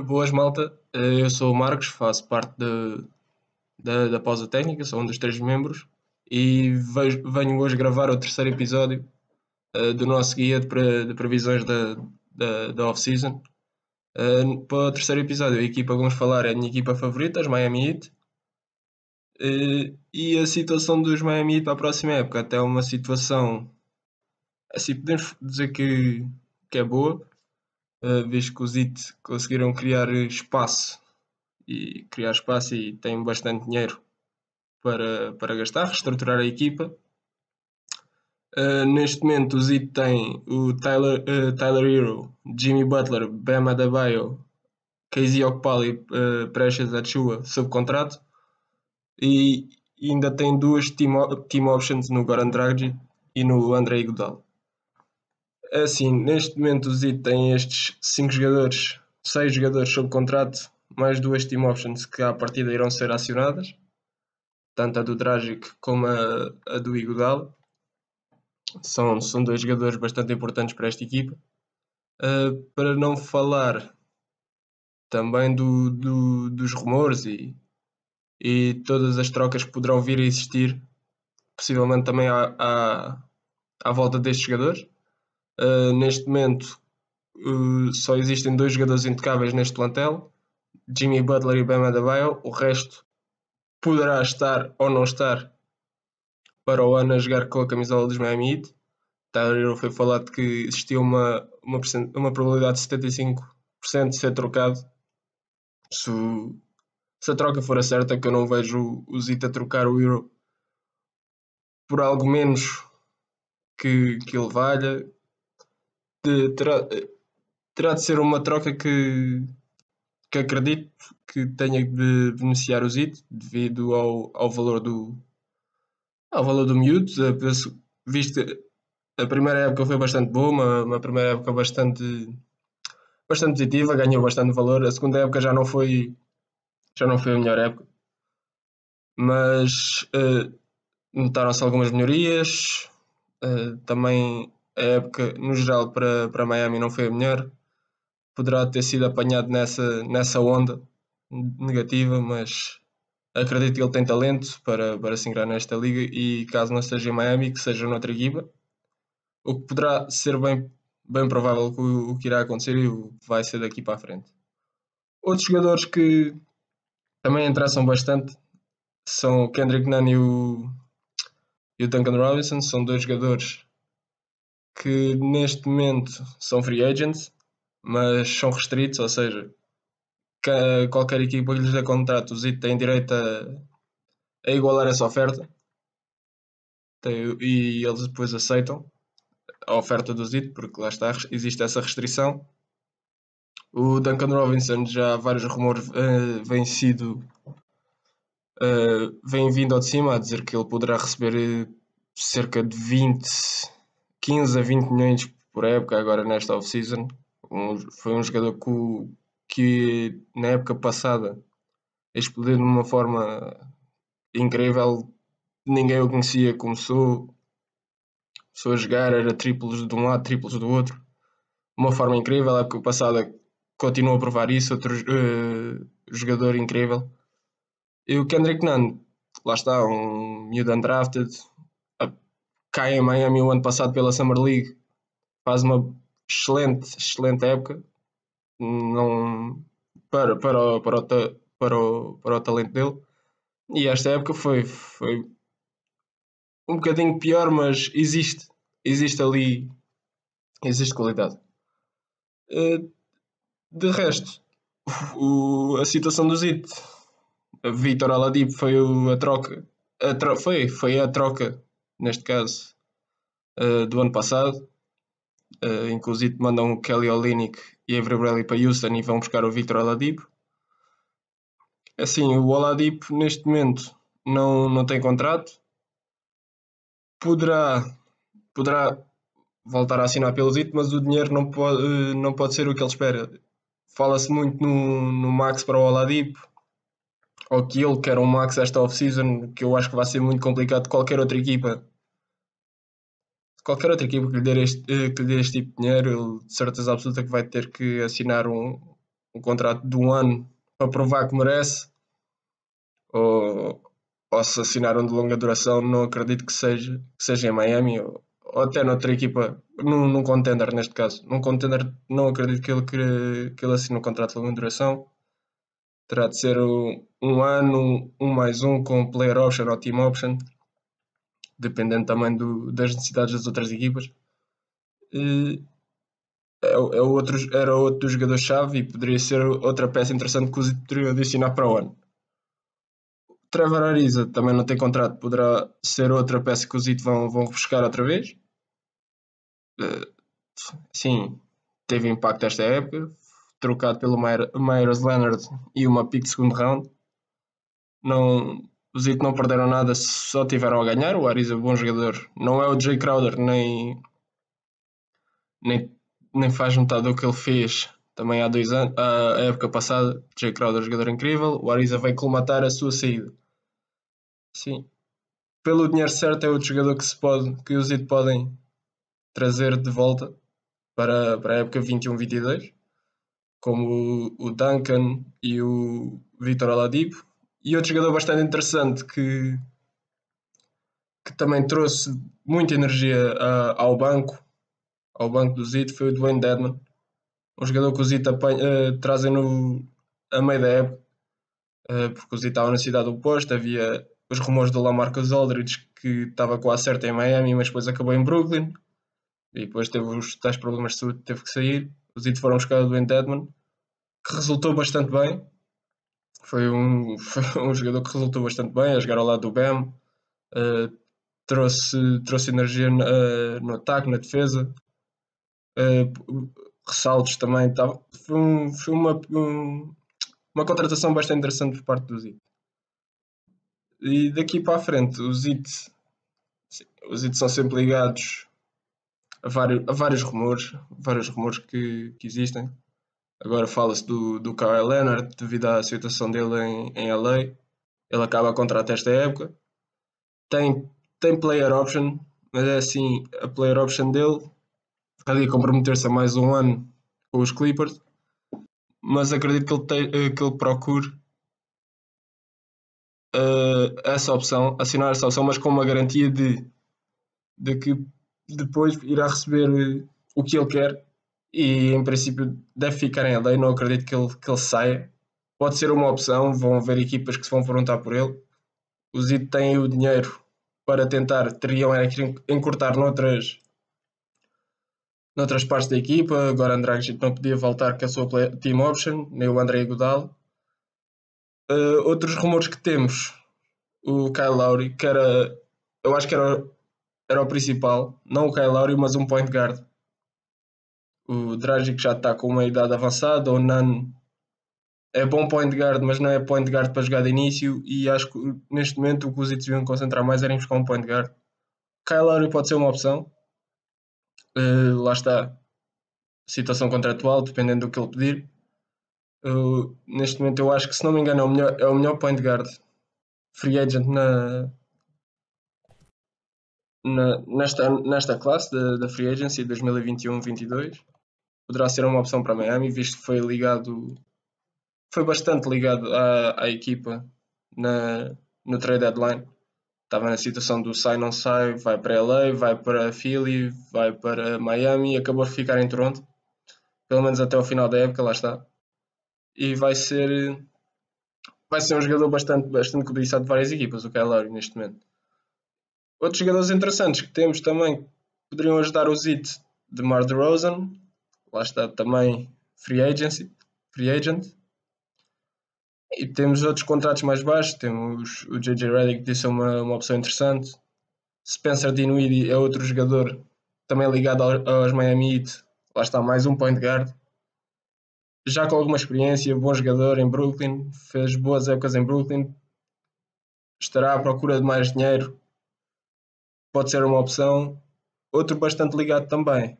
Boas, malta. Eh, Eu sou o Marcos, faço parte de- da, da pausa técnica, sou um dos três membros e vejo- venho hoje gravar o terceiro episódio eh, do nosso guia de, pre- de previsões da, da, da off-season. Eh, para o terceiro episódio, a equipa que vamos falar é a minha equipa favorita, os Miami Heat. Eh, e a situação dos Miami Heat para a próxima época, até uma situação, assim, podemos dizer que, que é boa, uh, visto que os IT conseguiram criar espaço e criar espaço e têm bastante dinheiro para, para gastar, reestruturar a equipa. Uh, neste momento os IT têm o Tyler, uh, Tyler Hero, Jimmy Butler, Bam Adebayo, Casey Okpali, uh, Precious Achua sob contrato e ainda tem duas team, team options no Goran Dragic e no Andrei Iguodala. É assim, neste momento o Zito tem estes 5 jogadores, 6 jogadores sob contrato, mais duas team options que à partida irão ser acionadas, tanto a do Dragic como a, a do Iguodala. São, são dois jogadores bastante importantes para esta equipa. Uh, para não falar também do, do, dos rumores e, e todas as trocas que poderão vir a existir, possivelmente também à, à, à volta destes jogadores. Uh, neste momento uh, só existem dois jogadores intocáveis neste plantel, Jimmy Butler e Bam Adebayo. O resto poderá estar ou não estar para o ano a jogar com a camisola dos Miami Heat. Tyler foi falado que existia uma, uma, uma probabilidade de 75% de ser trocado. Se, se a troca for a certa, que eu não vejo o Zita trocar o Euro por algo menos que, que ele valha, de, terá, terá de ser uma troca que, que acredito que tenha de beneficiar o ZIT devido ao, ao valor do ao valor do miúdo, visto a primeira época foi bastante boa, uma, uma, primeira época bastante bastante positiva, ganhou bastante valor, a segunda época já não foi já não foi a melhor época. Mas uh, notaram-se algumas melhorias uh, também a época, no geral, para, para Miami não foi a melhor. Poderá ter sido apanhado nessa, nessa onda negativa, mas acredito que ele tem talento para, para se ingrar nesta liga e caso não seja em Miami, que seja noutra equipa. O que poderá ser bem, bem provável que o, o que irá acontecer e o que vai ser daqui para a frente. Outros jogadores que também interessam bastante são o Kendrick Nunn e o, e o Duncan Robinson, são dois jogadores que neste momento são free agents, mas são restritos, ou seja, qualquer equipa que lhes dê contrato, os tem direito a, a igualar essa oferta tem, e eles depois aceitam a oferta do ZIT, porque lá está, existe essa restrição. O Duncan Robinson já vários rumores uh, vêm sido uh, vêm vindo ao de cima a dizer que ele poderá receber cerca de 20 15 a 20 milhões por época agora nesta off-season. Um, foi um jogador que, que na época passada explodiu de uma forma incrível. Ninguém o conhecia, começou, começou a jogar, era triplos de um lado, triplos do outro. Uma forma incrível, a época passada continuou a provar isso, outro uh, jogador incrível. E o Kendrick Nunn, lá está, um miúdo undrafted, cai em Miami o ano passado pela Summer League, faz uma excelente, excelente época não, para, para, o, para, o, para, o, para o talento dele. E esta época foi, foi um bocadinho pior, mas existe, existe ali, existe qualidade. De resto, o, a situação do Zit, Vitor Aladip foi a troca, a tro, foi, foi a troca neste caso, uh, do ano passado. Uh, inclusive mandam o Kelly Olynyk e Avery Bradley para Houston e vão buscar o Victor Oladipo. Assim, o Oladipo neste momento não, não tem contrato. Poderá, poderá voltar a assinar pelo Zito, mas o dinheiro não pode, uh, não pode ser o que ele espera. Fala-se muito no, no Max para o Oladipo, ou que ele quer um Max esta off-season, que eu acho que vai ser muito complicado qualquer outra equipa qualquer outra equipa que lhe dê este, que lhe dê este tipo de dinheiro, ele de certeza absoluta que vai ter que assinar um, um contrato de um ano para provar que merece, ou, ou se assinar um de longa duração, não acredito que seja, que seja em Miami ou, ou até noutra equipa, num, num contender neste caso. Num contender não acredito que ele, que, que ele assine um contrato de longa duração. Terá de ser um, um ano, um mais um com player option ou team option, dependendo também do, das necessidades das outras equipas. E, é, é outro, era outro jogador-chave e poderia ser outra peça interessante que os poderiam adicionar para o ano. Trevor Ariza também não tem contrato, poderá ser outra peça que os IT vão, vão buscar outra vez. Sim, teve impacto esta época, trocado pelo Myers Leonard e uma pick de segundo round. Não, os IT não perderam nada, só tiveram a ganhar. O Ariza é bom jogador, não é o Jay Crowder, nem, nem, nem faz metade do que ele fez também há dois anos, a época passada. Jay Crowder, jogador incrível. O Ariza veio colmatar a sua saída. Sim. Pelo dinheiro certo é outro jogador que se pode, que os IT podem trazer de volta para, para a época 21-22, como o, o Duncan e o Vitor Oladipo. E outro jogador bastante interessante que, que também trouxe muita energia uh, ao banco, ao banco do Zit, foi o Dwayne Dedman. Um jogador que o Zit uh, trazem no, a meio da época, uh, porque o Zit estava na cidade oposta, havia os rumores do Lamarcus Aldridge que estava quase certo em Miami, mas depois acabou em Brooklyn e depois teve os tais problemas de saúde, teve que sair. Os Heat foram buscar o Dwayne Dedman, que resultou bastante bem. Foi um, foi um jogador que resultou bastante bem a jogar ao lado do Bam. Uh, trouxe, trouxe energia uh, no ataque, na defesa. Uh, ressaltos também. Tava, foi, um, foi uma, um, uma contratação bastante interessante por parte do Heat. E daqui para a frente, os IT, os IT são sempre ligados a vários, a vários rumores, vários rumores que, que existem. Agora fala-se do, do Kyle Leonard devido à situação dele em, em LA. Ele acaba a contrato esta época. Tem, tem player option, mas é assim, a player option dele ali comprometer-se a mais um ano com os Clippers. Mas acredito que ele, te, que ele procure uh, essa opção, assinar essa opção, mas com uma garantia de, de que depois irá receber o que ele quer e em princípio deve ficar em lei, não acredito que ele, que ele saia. Pode ser uma opção, vão haver equipas que se vão perguntar por ele. Os IT têm o dinheiro para tentar, teriam era que encurtar noutras, noutras partes da equipa. Agora Andrade não podia voltar com a sua team option, nem o André Godal. Uh, outros rumores que temos, o Kyle Lowry, que era, eu acho que era, era o principal, não o Kyle Lowry, mas um point guard. O Dragic já está com uma idade avançada, o Nan é bom point guard, mas não é point guard para jogar de início, e acho que neste momento o que os Heat deviam concentrar mais era em buscar um point guard. Kyle Lowry pode ser uma opção, uh, lá está, situação contratual, dependendo do que ele pedir. Eu, neste momento eu acho que se não me engano é o melhor, é o melhor point guard free agent na, na nesta, nesta classe da, da free agency 2021-22 poderá ser uma opção para Miami visto que foi ligado foi bastante ligado à, à equipa na, no trade deadline. Estava na situação do sai não sai vai para LA, vai para Philly vai para Miami e acabou de ficar em Toronto. Pelo menos até o final da época, lá está. E vai ser vai ser um jogador bastante, bastante cobiçado de várias equipas, o Kyle neste momento. Outros jogadores interessantes que temos também poderiam ajudar o Zit de Mar Rosen, lá está também free agency, free agent. E temos outros contratos mais baixos, temos o JJ Redick que disse uma, uma opção interessante. Spencer Dinwiddie é outro jogador também ligado aos Miami Heat, lá está mais um point guard já com alguma experiência, bom jogador em Brooklyn, fez boas épocas em Brooklyn, estará à procura de mais dinheiro, pode ser uma opção. Outro bastante ligado também,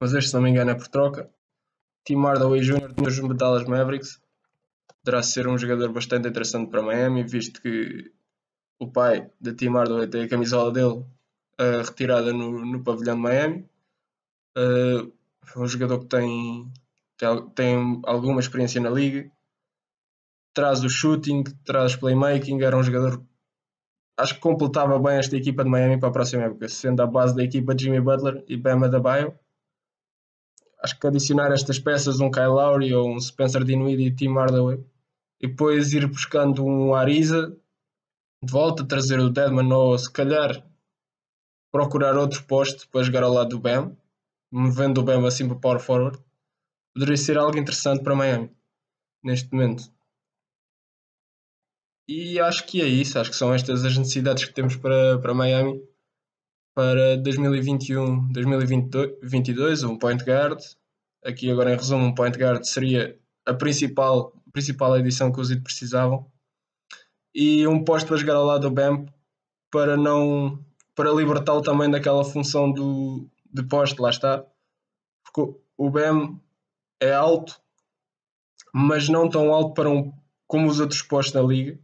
mas este, se não me engano, é por troca. Tim Hardaway Jr. dos Dallas Mavericks poderá ser um jogador bastante interessante para Miami, visto que o pai de Tim Hardaway tem a camisola dele uh, retirada no, no pavilhão de Miami. Uh, um jogador que tem tem alguma experiência na liga, traz o shooting, traz playmaking, era um jogador acho que completava bem esta equipa de Miami para a próxima época, sendo a base da equipa de Jimmy Butler e Bama da Bio. Acho que adicionar estas peças, um Kyle Lowry ou um Spencer Dinwiddie e Tim Hardaway, e depois ir buscando um Ariza de volta, trazer o Deadman ou se calhar procurar outro posto para jogar ao lado do Bam, movendo o Bam assim para power forward, poderia ser algo interessante para Miami neste momento. E acho que é isso, acho que são estas as necessidades que temos para, para Miami para 2021, 2022, um point guard. Aqui agora em resumo, um point guard seria a principal, principal edição que os IT precisavam. E um posto para jogar ao lado do Bam para não para libertá-lo também daquela função do, de poste, lá está. Porque o Bam é alto, mas não tão alto para um, como os outros postos da liga,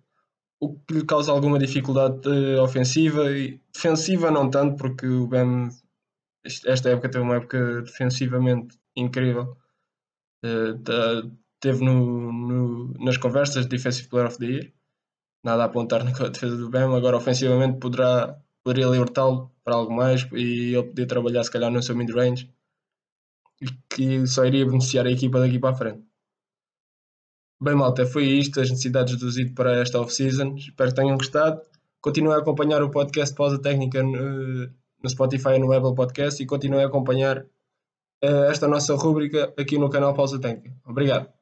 o que lhe causa alguma dificuldade uh, ofensiva e defensiva não tanto, porque o Bam esta época teve uma época defensivamente incrível. Uh, teve no, no, nas conversas de Defensive Player of the Year. Nada a apontar na defesa do Bam. Agora, ofensivamente, poderá poderia libertá-lo para algo mais e ele podia trabalhar se calhar no seu mid-range e que só iria beneficiar a equipa daqui para a frente. Bem, malta, foi isto, as necessidades do Zito para esta off-season. Espero que tenham gostado. Continuem a acompanhar o podcast Pausa Técnica no, Spotify e no Apple Podcast e continuem a acompanhar uh, esta nossa rúbrica aqui no canal Pausa Técnica. Obrigado.